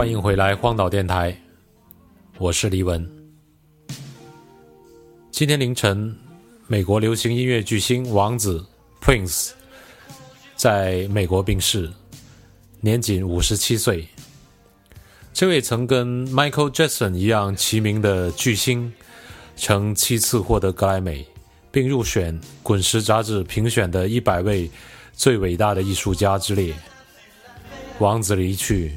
欢迎回来荒岛电台，我是黎文。今天凌晨，美国流行音乐巨星王子 Prince 在美国病逝，年仅五十七岁。这位曾跟 Michael Jackson 一样齐名的巨星，曾七次获得格莱美，并入选《滚石》杂志评选的一百位最伟大的艺术家之列。王子离去。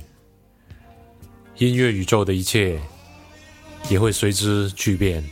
音乐宇宙的一切也会随之巨变。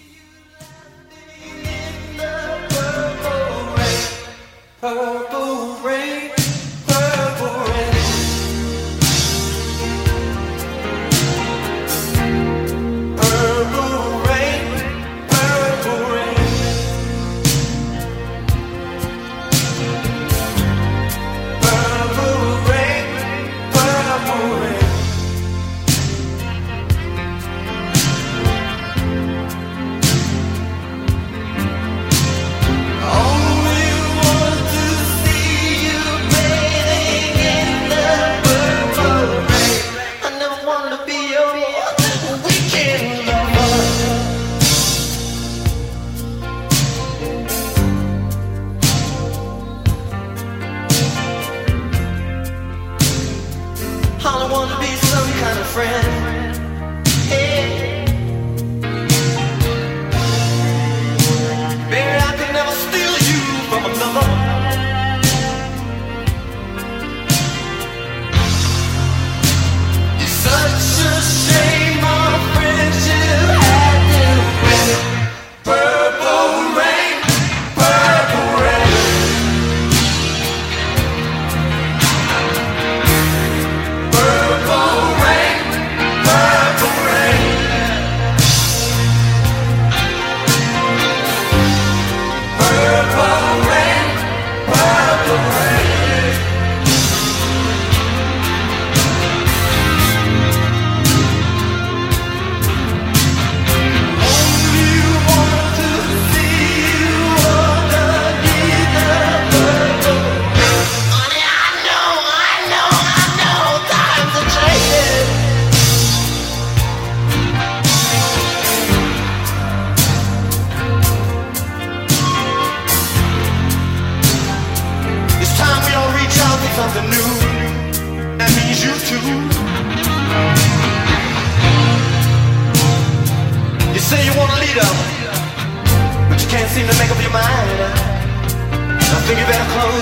Take you back home.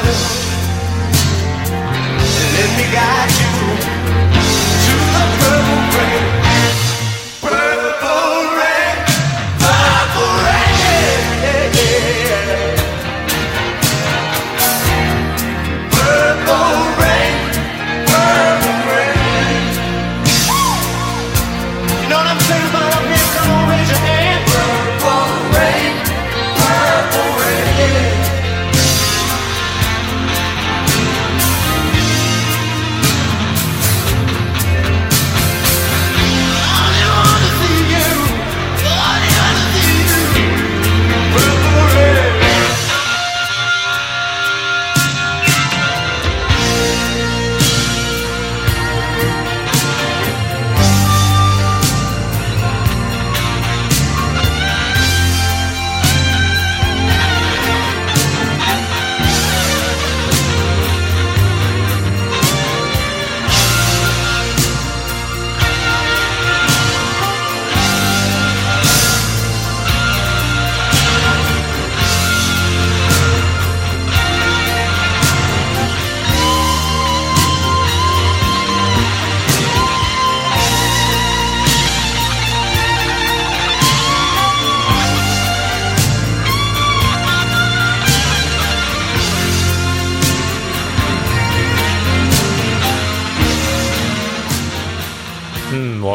Let me guide you.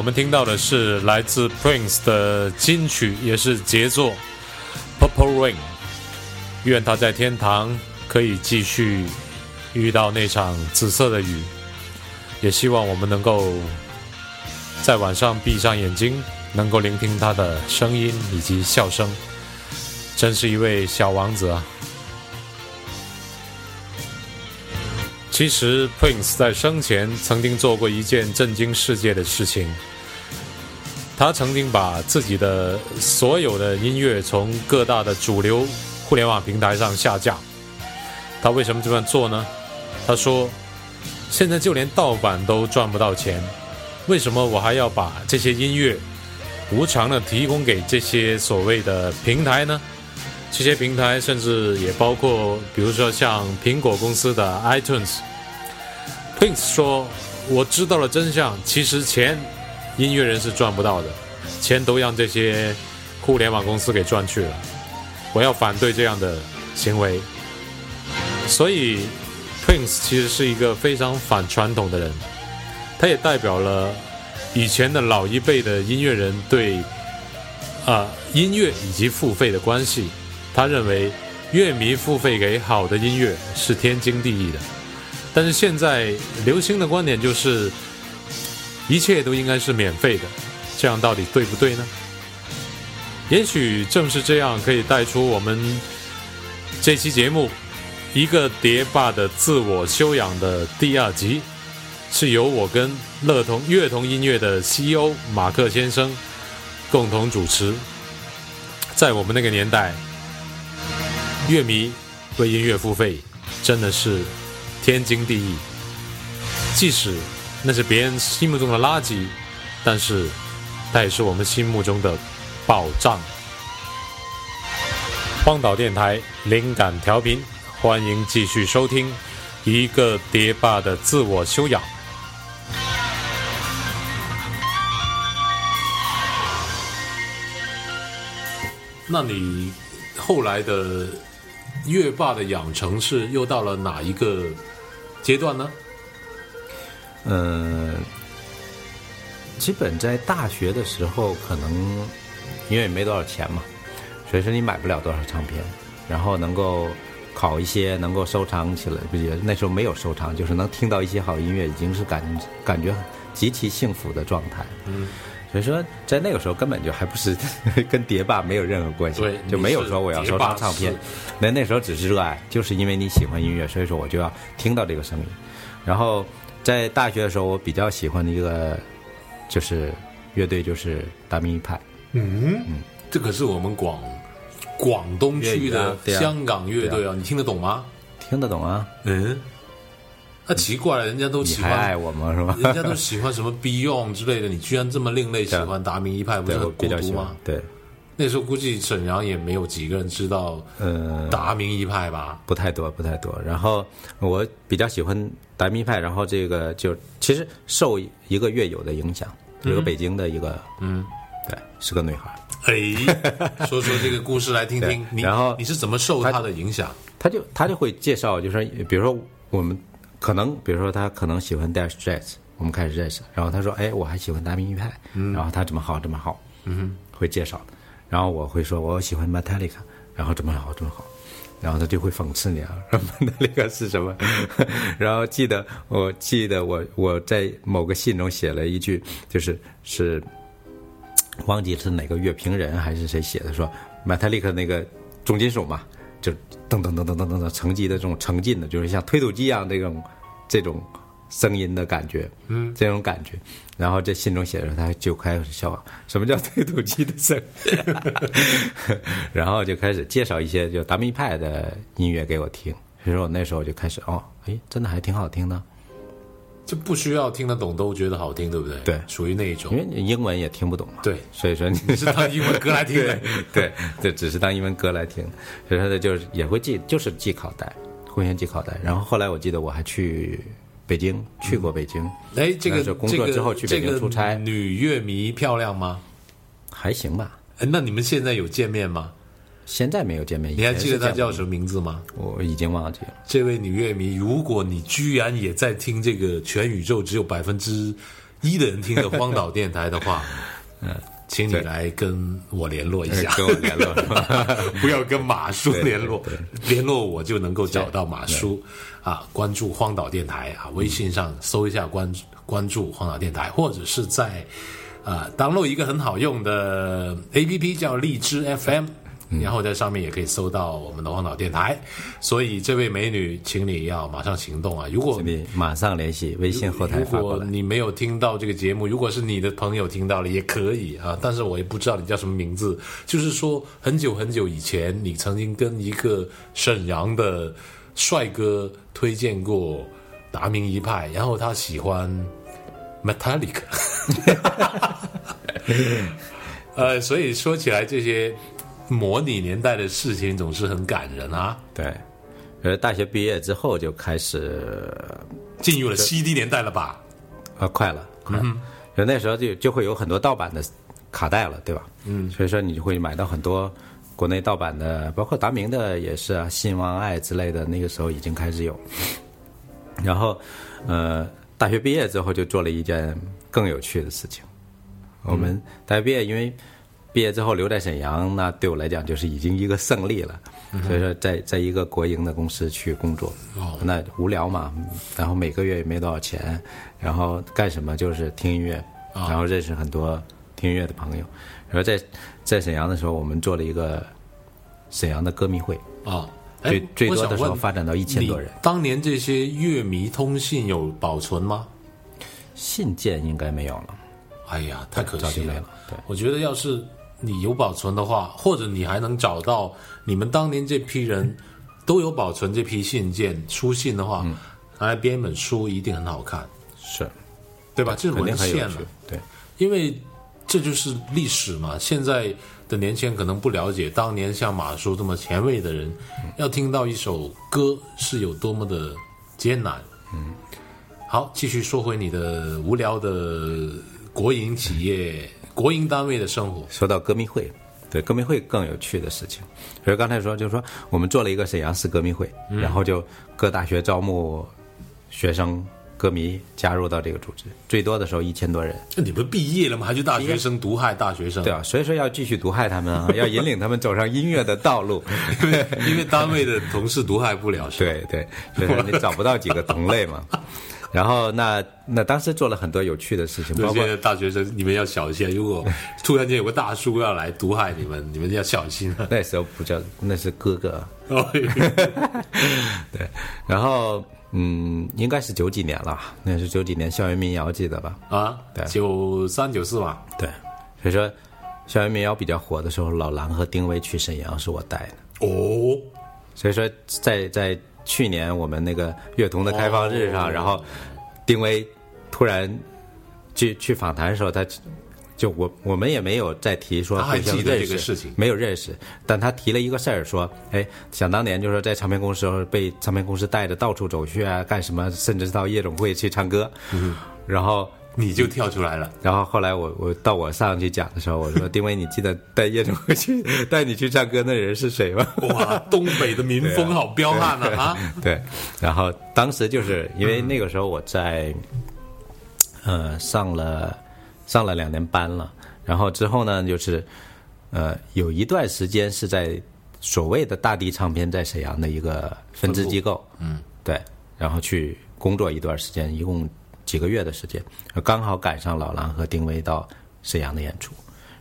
我们听到的是来自 Prince 的金曲，也是杰作《Purple Rain》。愿他在天堂可以继续遇到那场紫色的雨，也希望我们能够在晚上闭上眼睛，能够聆听他的声音以及笑声。真是一位小王子啊！其实 Prince 在生前曾经做过一件震惊世界的事情，他曾经把自己的所有的音乐从各大的主流互联网平台上下架。他为什么这么做呢？他说：“现在就连盗版都赚不到钱，为什么我还要把这些音乐无偿的提供给这些所谓的平台呢？”这些平台甚至也包括，比如说像苹果公司的 iTunes。Prince 说：“我知道了真相，其实钱音乐人是赚不到的，钱都让这些互联网公司给赚去了。我要反对这样的行为。所以，Prince 其实是一个非常反传统的人，他也代表了以前的老一辈的音乐人对啊音乐以及付费的关系。”他认为，乐迷付费给好的音乐是天经地义的，但是现在流行的观点就是，一切都应该是免费的，这样到底对不对呢？也许正是这样，可以带出我们这期节目一个碟霸的自我修养的第二集，是由我跟乐童乐童音乐的 CEO 马克先生共同主持，在我们那个年代。乐迷为音乐付费，真的是天经地义。即使那是别人心目中的垃圾，但是它也是我们心目中的宝藏。荒岛电台灵感调频，欢迎继续收听一个碟霸的自我修养。那你后来的？乐霸的养成是又到了哪一个阶段呢？嗯，基本在大学的时候，可能因为没多少钱嘛，所以说你买不了多少唱片，然后能够考一些，能够收藏起来，不也那时候没有收藏，就是能听到一些好音乐，已经是感感觉极其幸福的状态。嗯。所以说，在那个时候根本就还不是 跟碟霸没有任何关系，就没有说我要收藏唱片。那那时候只是热爱，就是因为你喜欢音乐，所以说我就要听到这个声音。然后在大学的时候，我比较喜欢的一个就是乐队，就是达明一派。嗯嗯，这可是我们广广东区的香港乐队啊，你听得懂吗？听得懂啊。嗯。那奇怪了，人家都喜欢爱我吗？是吧？人家都喜欢什么 Beyond 之类的，你居然这么另类，喜欢达明一派，不是很孤独吗？对，那时候估计沈阳也没有几个人知道，呃，达明一派吧？不太多，不太多。然后我比较喜欢达明一派，然后这个就其实受一个乐友的影响，一个北京的一个，嗯，对，是个女孩。哎，说说这个故事来听听。然后你是怎么受她的影响？他就他就会介绍，就是比如说我们。可能比如说他可能喜欢 Dash Jazz，我们开始认识，然后他说：“哎，我还喜欢达明一派，然后他怎么好，怎么好，嗯，会介绍，然后我会说我喜欢 Metallica，然后怎么好，怎么好，然后他就会讽刺你啊，Metallica 是什么？然后记得我记得我我在某个信中写了一句，就是是忘记是哪个乐评人还是谁写的，说 Metallica 那个重金属嘛。”就噔噔噔噔噔噔噔，沉积的这种沉浸的，就是像推土机一样这种这种声音的感觉，嗯，这种感觉。然后这信中写着，他就开始笑，什么叫 推土机的声音？然后就开始介绍一些就达明派的音乐给我听。所以说我那时候就开始哦，哎，真的还挺好听的。就不需要听得懂都觉得好听，对不对？对，属于那一种。因为你英文也听不懂嘛。对，所以说你 是当英文歌来听的。对，对，只是当英文歌来听。所以说的就是也会记，就是记考带，互相记考带。然后后来我记得我还去北京，去过北京。哎，这个工作之后去北京出差。女乐迷漂亮吗？还行吧。哎，那你们现在有见面吗？现在没有见面，你还记得她叫什么名字吗？我已经忘记了。这位女乐迷，如果你居然也在听这个全宇宙只有百分之一的人听的荒岛电台的话，嗯，请你来跟我联络一下，跟我联络，不要跟马叔联络，联络我就能够找到马叔啊。关注荒岛电台啊，微信上搜一下关关注荒岛电台，或者是在啊，登录一个很好用的 A P P 叫荔枝 F M。然后在上面也可以搜到我们的荒岛电台。所以这位美女，请你要马上行动啊！如果你马上联系微信后台如。果你没有听到这个节目，如果是你的朋友听到了也可以啊，但是我也不知道你叫什么名字。就是说，很久很久以前，你曾经跟一个沈阳的帅哥推荐过达明一派，然后他喜欢 Metallic。呃，所以说起来，这些模拟年代的事情总是很感人啊。对，呃，大学毕业之后就开始进入了 CD 年代了吧？啊，快了，快了。就那时候就就会有很多盗版的卡带了，对吧？嗯，所以说你就会买到很多国内盗版的，包括达明的也是啊，信望爱之类的，那个时候已经开始有。然后，呃，大学毕业之后就做了一件更有趣的事情。我们大学毕业，因为毕业之后留在沈阳，那对我来讲就是已经一个胜利了。所以说在，在一个国营的公司去工作，哦那无聊嘛，然后每个月也没多少钱，然后干什么就是听音乐，然后认识很多听音乐的朋友。然后在在沈阳的时候，我们做了一个沈阳的歌迷会，啊，哎最最多的时候发展到一千多人。当年这些乐迷通信有保存吗？信件应该没有了，哎呀，太可惜了。对，我觉得要是你有保存的话，或者你还能找到你们当年这批人都有保存这批信件、书信的话，嗯拿来编一本书一定很好看，是对吧？这是肯定文献了很有趣，。对。因为这就是历史嘛。现在的年轻人可能不了解，当年像马叔这么前卫的人，要听到一首歌是有多么的艰难。嗯，好，继续说回你的无聊的国营企业、国营单位的生活。说到歌迷会，对歌迷会更有趣的事情。所以刚才说，就是说我们做了一个沈阳市歌迷会，然后就各大学招募学生歌迷加入到这个组织，最多的时候一千多人，那你们毕业了吗？还去大学生毒害大学生？对啊，所以说要继续毒害他们啊，要引领他们走上音乐的道路。因 为因为单位的同事毒害不了，对对，所以说你找不到几个同类嘛。然后那那当时做了很多有趣的事情，包括大学生你们要小心，如果突然间有个大叔要来毒害你们，你们要小心啊。那时候不叫那是哥哥，哦 对，然后嗯，应该是九几年了，那是九几年校园民谣，记得吧？啊，对。九三九四嘛，对，所以说校园民谣比较火的时候，老狼和丁薇去沈阳是我带的，哦，所以说在在去年我们那个乐童的开放日上，哦。然后丁薇突然去去访谈的时候，他就我我们也没有再提说他还互相记得这认识个事情。没有认识，但他提了一个事儿，说，哎，想当年就是说在唱片公司时候被唱片公司带着到处走去啊，干什么，甚至是到夜总会去唱歌，嗯，然后。你就跳出来了。然后后来我我到我上去讲的时候，我说：“丁薇，你记得带叶总会去带你去唱歌那人是谁吗？”哇，东北的民风好彪悍啊！啊，对，然后当时就是因为那个时候我在，呃，上了上了两年班了，然后之后呢，就是呃，有一段时间是在所谓的大地唱片在沈阳的一个分支机构，嗯，对，然后去工作一段时间，一共几个月的时间，刚好赶上老狼和丁薇到沈阳的演出。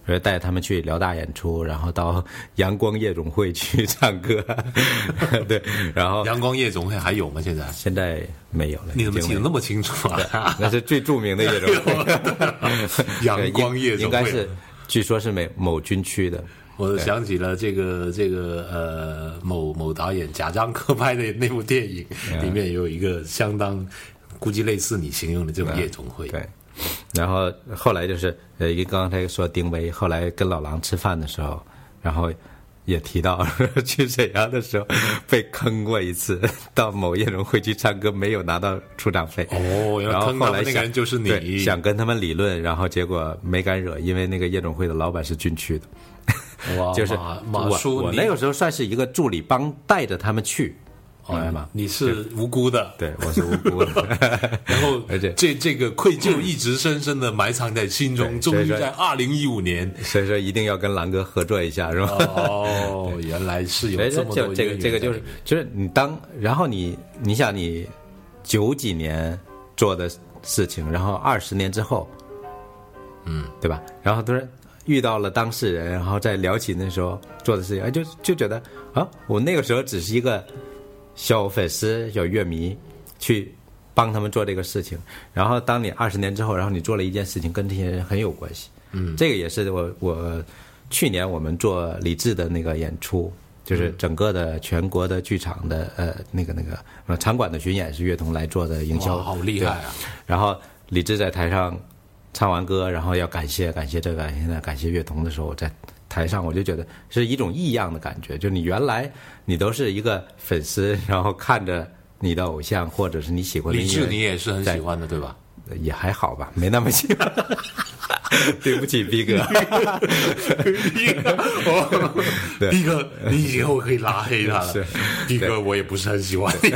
然后带他们去辽大演出，然后到阳光夜总会去唱歌，对，然后阳光夜总会还有吗？现在现在没有了。你怎么记得那么清楚啊？那是最著名的夜总会，阳光夜总会应该是，据说是某某军区的。我想起了这个这个呃某某导演贾樟柯拍的那部电影，里面有一个相当估计类似你形容的这种夜总会。对，然后后来就是呃，一刚才说丁薇，后来跟老狼吃饭的时候，然后也提到去沈阳的时候被坑过一次，到某夜总会去唱歌没有拿到出场费。哦，然后坑他们那个人就是你，想跟他们理论，然后结果没敢惹，因为那个夜总会的老板是军区的。哇 就是马叔，你我那个时候算是一个助理，帮带着他们去，明白吗？你是无辜的，对，我是无辜的。然后而且这这个愧疚一直深深的埋藏在心中，终于在二零一五年，所以说一定要跟狼哥合作一下，是吧？哦，原来是有这个这个就是就是你当然后你你想你九几年做的事情，然后二十年之后，嗯，对吧？然后突然遇到了当事人，然后再聊起那时候做的事情，哎，就就觉得啊，我那个时候只是一个小粉丝、小乐迷，去帮他们做这个事情。然后当你二十年之后，然后你做了一件事情，跟这些人很有关系。嗯，这个也是我我去年我们做李志的那个演出，就是整个的全国的剧场的呃那个那个呃场馆的巡演是乐童来做的营销，好厉害啊！然后李志在台上唱完歌，然后要感谢感谢这个感谢那感谢乐童的时候，在台上我就觉得是一种异样的感觉，就你原来你都是一个粉丝，然后看着你的偶像或者是你喜欢的李志你也是很喜欢的，对吧？也还好吧，没那么喜欢。对不起，逼哥。逼哥，逼哥，你以后可以拉黑他了是。逼哥，我也不是很喜欢你。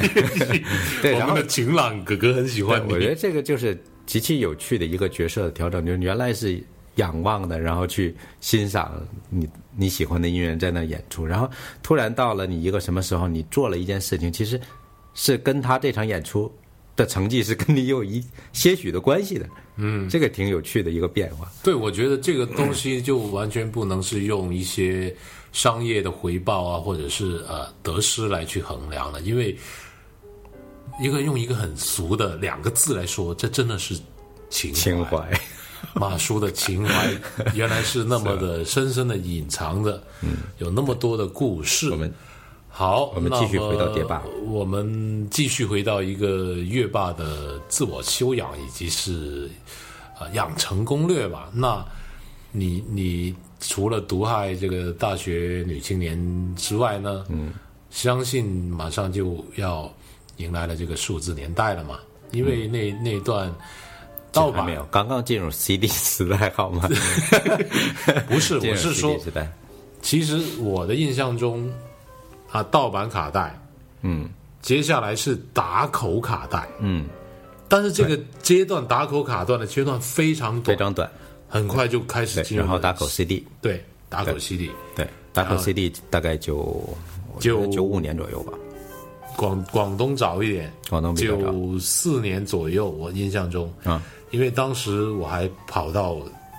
对我们的晴朗哥哥很喜欢你。我觉得这个就是极其有趣的一个角色的调整，就是原来是仰望的，然后去欣赏你你喜欢的音乐人在那演出，然后突然到了你一个什么时候，你做了一件事情，其实是跟他这场演出的成绩是跟你有一些许的关系的。嗯，这个挺有趣的一个变化。对，我觉得这个东西就完全不能是用一些商业的回报啊，或者是呃得失来去衡量了，因为一个用一个很俗的两个字来说，这真的是情情怀，马叔的情怀 原来是那么的深深的隐藏着，嗯，有那么多的故事。我们好，我们继续回到蝶霸我们继续回到一个乐霸的自我修养以及是呃养成攻略吧。那你你除了毒害这个大学女青年之外呢？嗯，相信马上就要迎来了这个数字年代了嘛，因为那、那段盗版没有，刚刚进入 CD 时代，好吗？不是，我是说，其实我的印象中啊，盗版卡带，嗯。接下来是打口卡带，嗯，但是这个阶段打口卡段的阶段非常短，非常短。很快就开始，进入然后打口 CD，对打口 CD，对，打口 CD 大概就九九五年左右吧，广广东早一点，广东九四年左右，我印象中，啊，因为当时我还跑到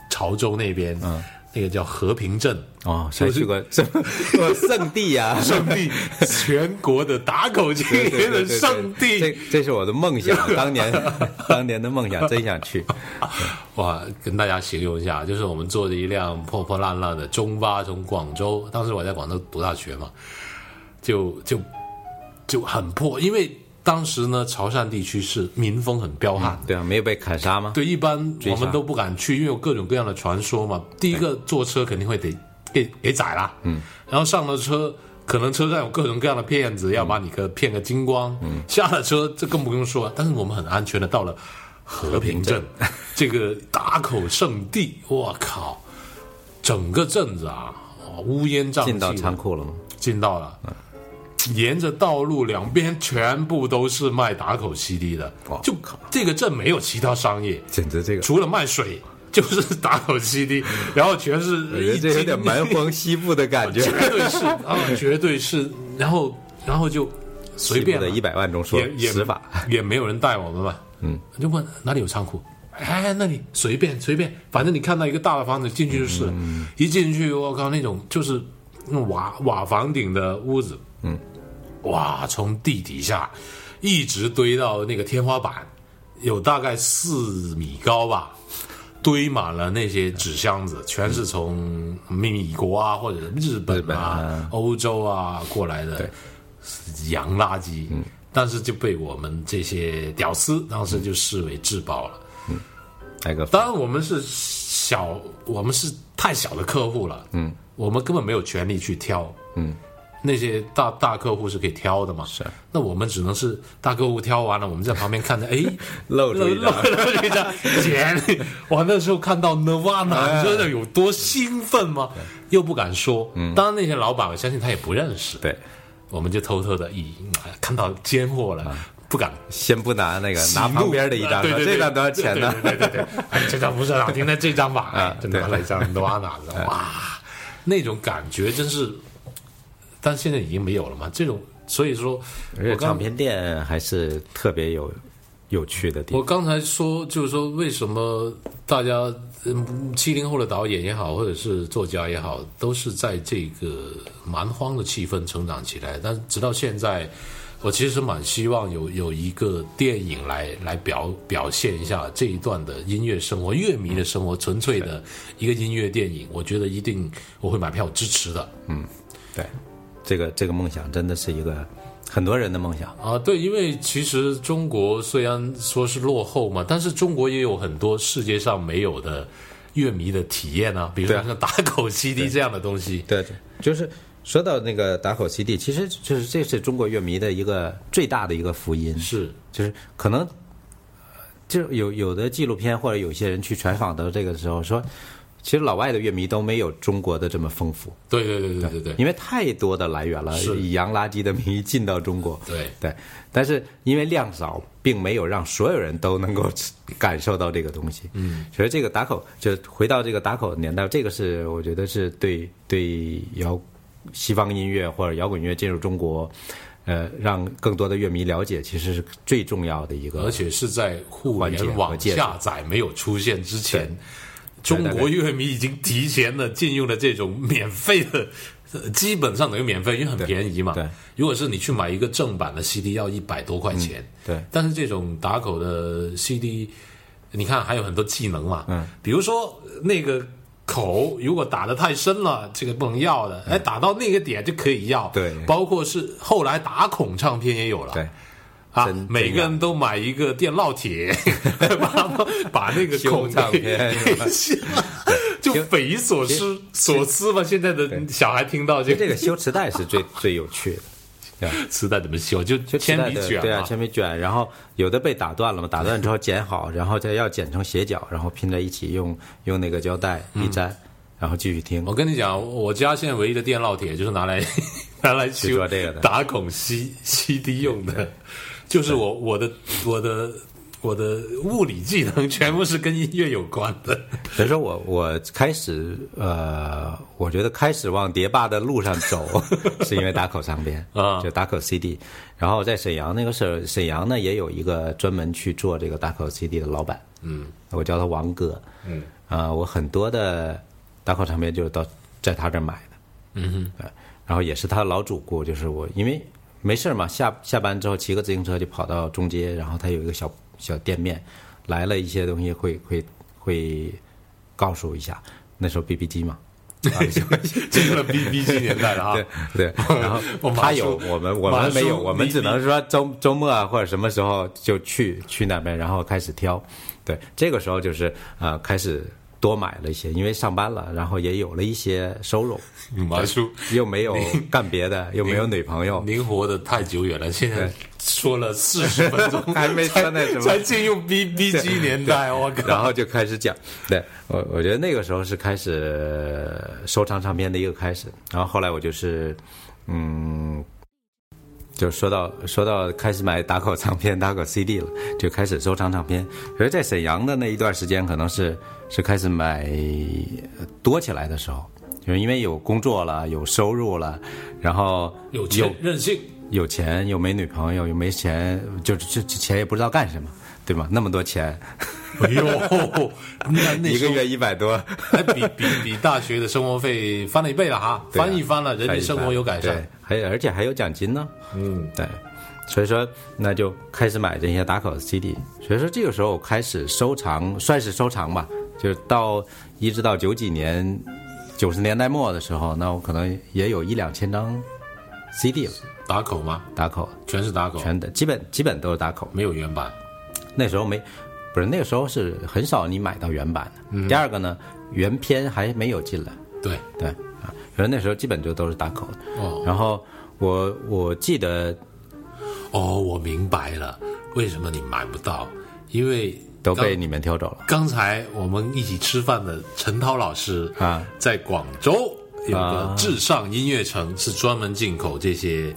潮州那边，嗯那个叫和平镇，哦，就是还去过这么圣地啊，圣地，全国的打狗青年的圣地。这这是我的梦想，当年 当年的梦想，真想去。哇，跟大家形容一下，就是我们坐着一辆破破烂烂的中巴从广州，当时我在广州读大学嘛，就就就很破，因为当时呢潮汕地区是民风很彪悍。的。对啊，没有被砍杀吗？对，一般我们都不敢去，因为有各种各样的传说嘛。第一个坐车肯定会得给给宰啦，嗯，然后上了车，可能车上有各种各样的骗子，要把你个骗个精光，嗯，下了车这更不用说，但是我们很安全的到了和平镇。这个打口圣地，我靠，整个镇子啊，哦乌烟瘴气，进到仓库了吗？进到了。沿着道路两边全部都是卖打口 CD 的哇，就这个镇没有其他商业，简直这个，除了卖水就是打口 CD，然后全是我觉得有点斤蛮荒西部的感觉。绝对是啊，绝对是，然后然后就随便了的一百万种说也也死法，也没有人带我们嘛，嗯，就问哪里有仓库，哎，那里随便随便，反正你看到一个大的房子进去就是一进去我靠那种就是那种瓦瓦房顶的屋子，嗯，哇，从地底下一直堆到那个天花板，有大概四米高吧。堆满了那些纸箱子，全是从美国啊，或者日本啊啊、欧洲啊过来的洋垃圾，嗯。但是就被我们这些屌丝当时就视为至宝了。当然，我们是小，我们是太小的客户了，嗯，我们根本没有权利去挑，嗯，那些大大客户是可以挑的嘛，是，那我们只能是大客户挑完了，我们在旁边看着，哎，露出一张，露出一张钱，我，那时候看到 Nirvana，你知道有多兴奋吗？又不敢说，当然那些老板，我相信他也不认识，对，我们就偷偷的，咦，看到奸货了，不敢。先不拿那个，拿旁边的一张，这张多少钱呢？对对对这张不是很好听的，这张吧，就拿了一张 novana，哇，那种感觉真是，但现在已经没有了嘛。这种，所以说，而且我唱片店还是特别有有趣的地方。我刚才说，就是说，为什么大家七零后的导演也好，或者是作家也好，都是在这个蛮荒的气氛成长起来，但是直到现在。我其实蛮希望有有一个电影来来表表现一下这一段的音乐生活、乐迷的生活，纯粹的一个音乐电影。我觉得一定我会买票支持的。嗯，对，这个这个梦想真的是一个很多人的梦想啊。对，因为其实中国虽然说是落后嘛，但是中国也有很多世界上没有的乐迷的体验啊，比如说像打口 CD 这样的东西。对对，就是。说到那个打口 CD，其实就是这是中国乐迷的一个最大的一个福音。是，就是可能，就有有的纪录片或者有些人去采访到这个时候说，其实老外的乐迷都没有中国的这么丰富。对对对对对对。因为太多的来源了，以洋垃圾的名义进到中国。对对。但是因为量少，并没有让所有人都能够感受到这个东西。嗯。所以这个打口就回到这个打口年代，这个是我觉得是对对摇。西方音乐或者摇滚乐进入中国，呃，让更多的乐迷了解，其实是最重要的一个。而且是在互联网下载没有出现之前，中国乐迷已经提前的进入了这种免费的，基本上等于免费，因为很便宜嘛。对，如果是你去买一个正版的 CD，要一百多块钱。对，但是这种打口的 CD，你看还有很多技能嘛。嗯，比如说那个。口如果打的太深了，这个不能要的。哎，打到那个点就可以要。对，包括是后来打孔唱片也有了。对，啊，每个人都买一个电烙铁，把 把那个孔唱片 就匪夷所思所思吧。现在的小孩听到这个修磁带是最最有趣的。磁带怎么修？就铅笔卷对啊，铅笔卷。然后有的被打断了嘛，打断之后剪好，然后再要剪成斜角，然后拼在一起，用用那个胶带一粘，然后继续听。我跟你讲，我家现在唯一的电烙铁就是拿来拿来修这个的，打孔吸吸 D 用的，就是我我的我的。我的物理技能全部是跟音乐有关的。所以说我我开始呃，我觉得开始往碟霸的路上走，是因为打口唱片啊，就打口 CD。然后在沈阳那个时候，沈阳呢也有一个专门去做这个打口 CD 的老板，嗯，我叫他王哥，嗯，啊，我很多的打口唱片就是到在他这买的，嗯哼，然后也是他老主顾，就是我因为没事嘛，下下班之后骑个自行车就跑到中街，然后他有一个小。小店面来了一些东西，会会会告诉一下。那时候 B B 机嘛，进入了 B B 机年代了啊。对对，然后 他有我们我们没有，我们只能说周周末啊或者什么时候就去去那边，然后开始挑。对，这个时候就是呃开始。多买了一些，因为上班了，然后也有了一些收入。马叔 又没有干别的，又没有女朋友。您活得太久远了，现在说了四十分钟，还没才那什么，才进入 B B G 年代，我靠！然后就开始讲，对我我觉得那个时候是开始收藏唱片的一个开始。然后后来我就是，嗯，就说到说到开始买打口唱片、打口 C D 了，就开始收藏唱片。而在沈阳的那一段时间，可能是。是开始买多起来的时候，就是因为有工作了，有收入了，然后有钱任性，有钱又没女朋友，又没钱，就就钱也不知道干什么，对吗？那么多钱，哎呦，那一个月一百多，比比比大学的生活费翻了一倍了哈，翻一翻了，人民生活有改善，还而且还有奖金呢，嗯，对。所以说，那就开始买这些打口的 CD。所以说，这个时候开始收藏，算是收藏吧。就到一直到九几年，九十年代末的时候，那我可能也有一两千张 CD 了。打口吗？打口，全是打口，全的，基本基本都是打口，没有原版。那时候没，不是那个时候是很少你买到原版的。第二个呢，原片还没有进来。对对啊，所以那时候基本就都是打口的。哦。然后我我记得。哦，我明白了，为什么你买不到？因为都被你们挑走了。刚才我们一起吃饭的陈涛老师啊，在广州有个至上音乐城，是专门进口这些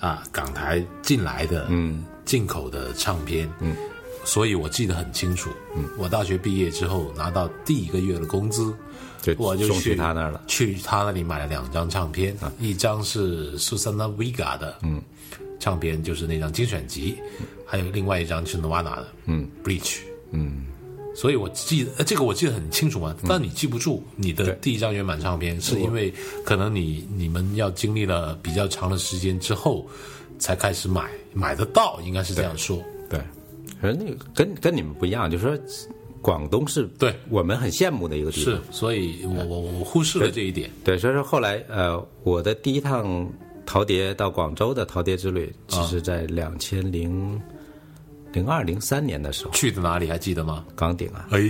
啊港台进来的嗯进口的唱片嗯，所以我记得很清楚。嗯，我大学毕业之后拿到第一个月的工资，我就去去他那儿了。去他那里买了两张唱片，啊。一张是 Susana Vega 的，嗯，唱片就是那张精选集，还有另外一张是 Nirvana 的，嗯，Bleach，嗯，所以我记得呃这个我记得很清楚嘛，但你记不住你的第一张原版唱片，是因为可能你你们要经历了比较长的时间之后才开始买，买得到，应该是这样说。对，可是那个跟跟你们不一样，就是说广东是对我们很羡慕的一个地方是。，所以我我我忽视了这一点。对，所以说后来呃，我的第一趟陶碟到广州的陶碟之旅，其实在两千零零二零三年的时候，去的哪里还记得吗？港顶啊，哎，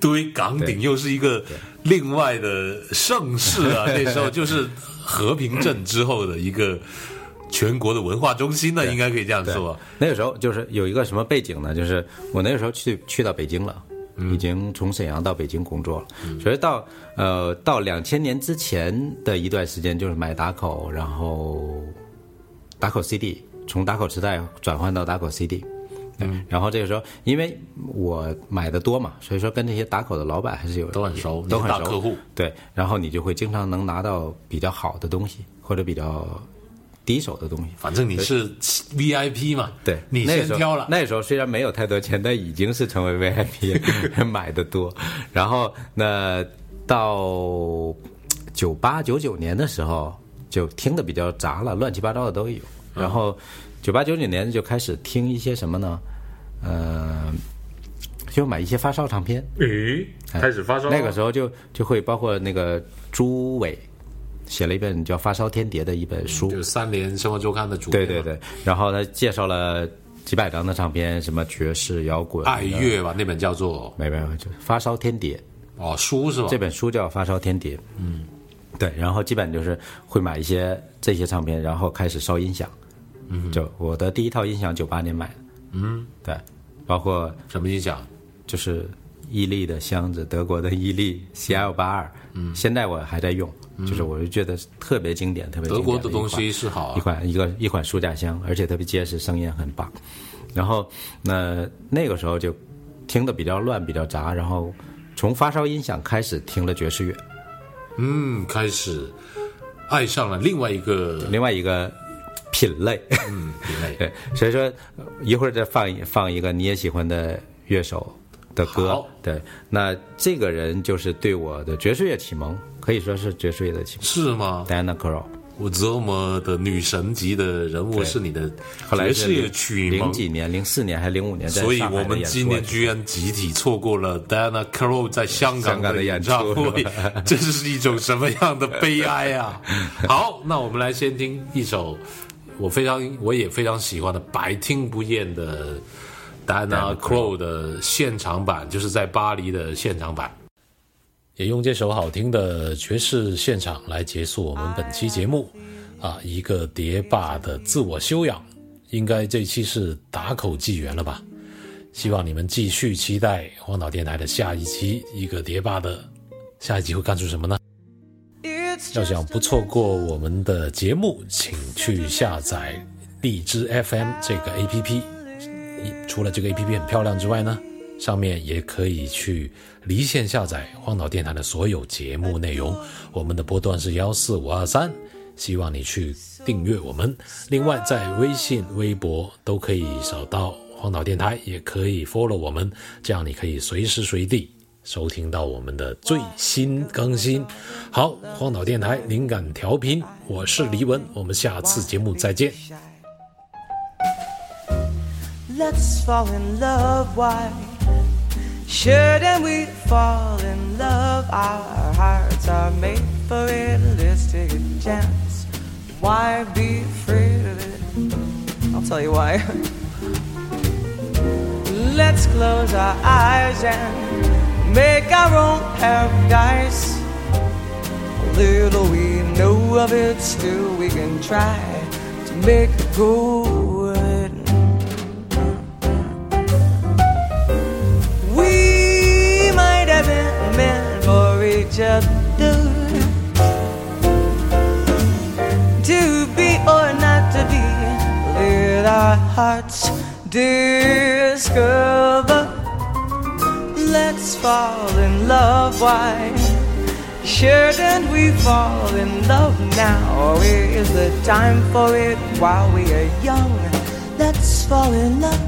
对，港顶又是一个另外的盛世啊！那时候就是和平镇之后的一个全国的文化中心呢，应该可以这样说。那个时候就是有一个什么背景呢？就是我那个时候去去到北京了。已经从沈阳到北京工作了，所以到呃到两千年之前的一段时间，就是买打口，然后打口 CD，从打口磁带转换到打口 CD。嗯，然后这个时候，因为我买的多嘛，所以说跟这些打口的老板还是有都很熟都很熟。客户对，然后你就会经常能拿到比较好的东西，或者比较第一手的东西。反正你是 VIP 嘛，对，你先挑了。那时候虽然没有太多钱，但已经是成为 VIP，买的多。然后那到九八九九年的时候，就听的比较杂了，乱七八糟的都有。然后九八九九年就开始听一些什么呢？呃，就买一些发烧唱片。诶，开始发烧了那个时候就就会包括那个朱伟写了一本叫《发烧天碟》的一本书，就是三联生活周刊的主编，对对对，然后他介绍了几百张的唱片，什么爵士、摇滚、爱乐吧，那本叫做。没没有，就《发烧天碟》哦书是吧？这本书叫《发烧天碟》。嗯，对，然后基本就是会买一些这些唱片，然后开始烧音响。嗯，就我的第一套音响九八年买的。嗯，对，包括什么音响？就是伊利的箱子，德国的伊利 CL 八二，嗯，现在我还在用，就是我就觉得特别经典，特别德国的东西是好啊，一款一个一款书架箱，而且特别结实，声音很棒。然后那那个时候就听的比较乱，比较杂，然后从发烧音响开始听了爵士乐，嗯，开始爱上了另外一个另外一个品类。嗯品类。对，所以说呃一会儿再放一放一个你也喜欢的乐手的歌。对，那这个人就是对我的爵士乐启蒙，可以说是爵士乐的启蒙。是吗？Diana Krall，我这么的女神级的人物是你的后来是爵士乐曲零，几年，零四年还是零五年在所以我们今年居然集体错过了 Diana Krall 在香港香港的演唱会，这是一种什么样的悲哀啊！好，那我们来先听一首我非常我也非常喜欢的百听不厌的 Diana Krall 的现场版，就是在巴黎的现场版。也用这首好听的爵士现场来结束我们本期节目啊！一个碟霸的自我修养，应该这期是打口纪元了吧？希望你们继续期待荒岛电台的下一期，一个碟霸的下一集会干出什么呢？要想不错过我们的节目，请去下载荔枝 FM 这个 APP。除了这个 APP 很漂亮之外呢，上面也可以去离线下载荒岛电台的所有节目内容。我们的波段是幺四五二三，希望你去订阅我们。另外，在微信、微博都可以找到荒岛电台，也可以 follow 我们，这样你可以随时随地收听到我们的最新更新。好，荒岛电台灵感调频，我是黎文，我们下次节目再见。Let's fall in love. Why shouldn't we fall in love? Our hearts are made for take chance. Why be afraid of it? I'll tell you why. Let's close our eyes and make our own paradise. Little we know of it, still we can try to make it good. Each to be or not to be. Let our hearts discover. Let's fall in love. Why shouldn't we fall in love now? Is the time for it while we are young? Let's fall in love.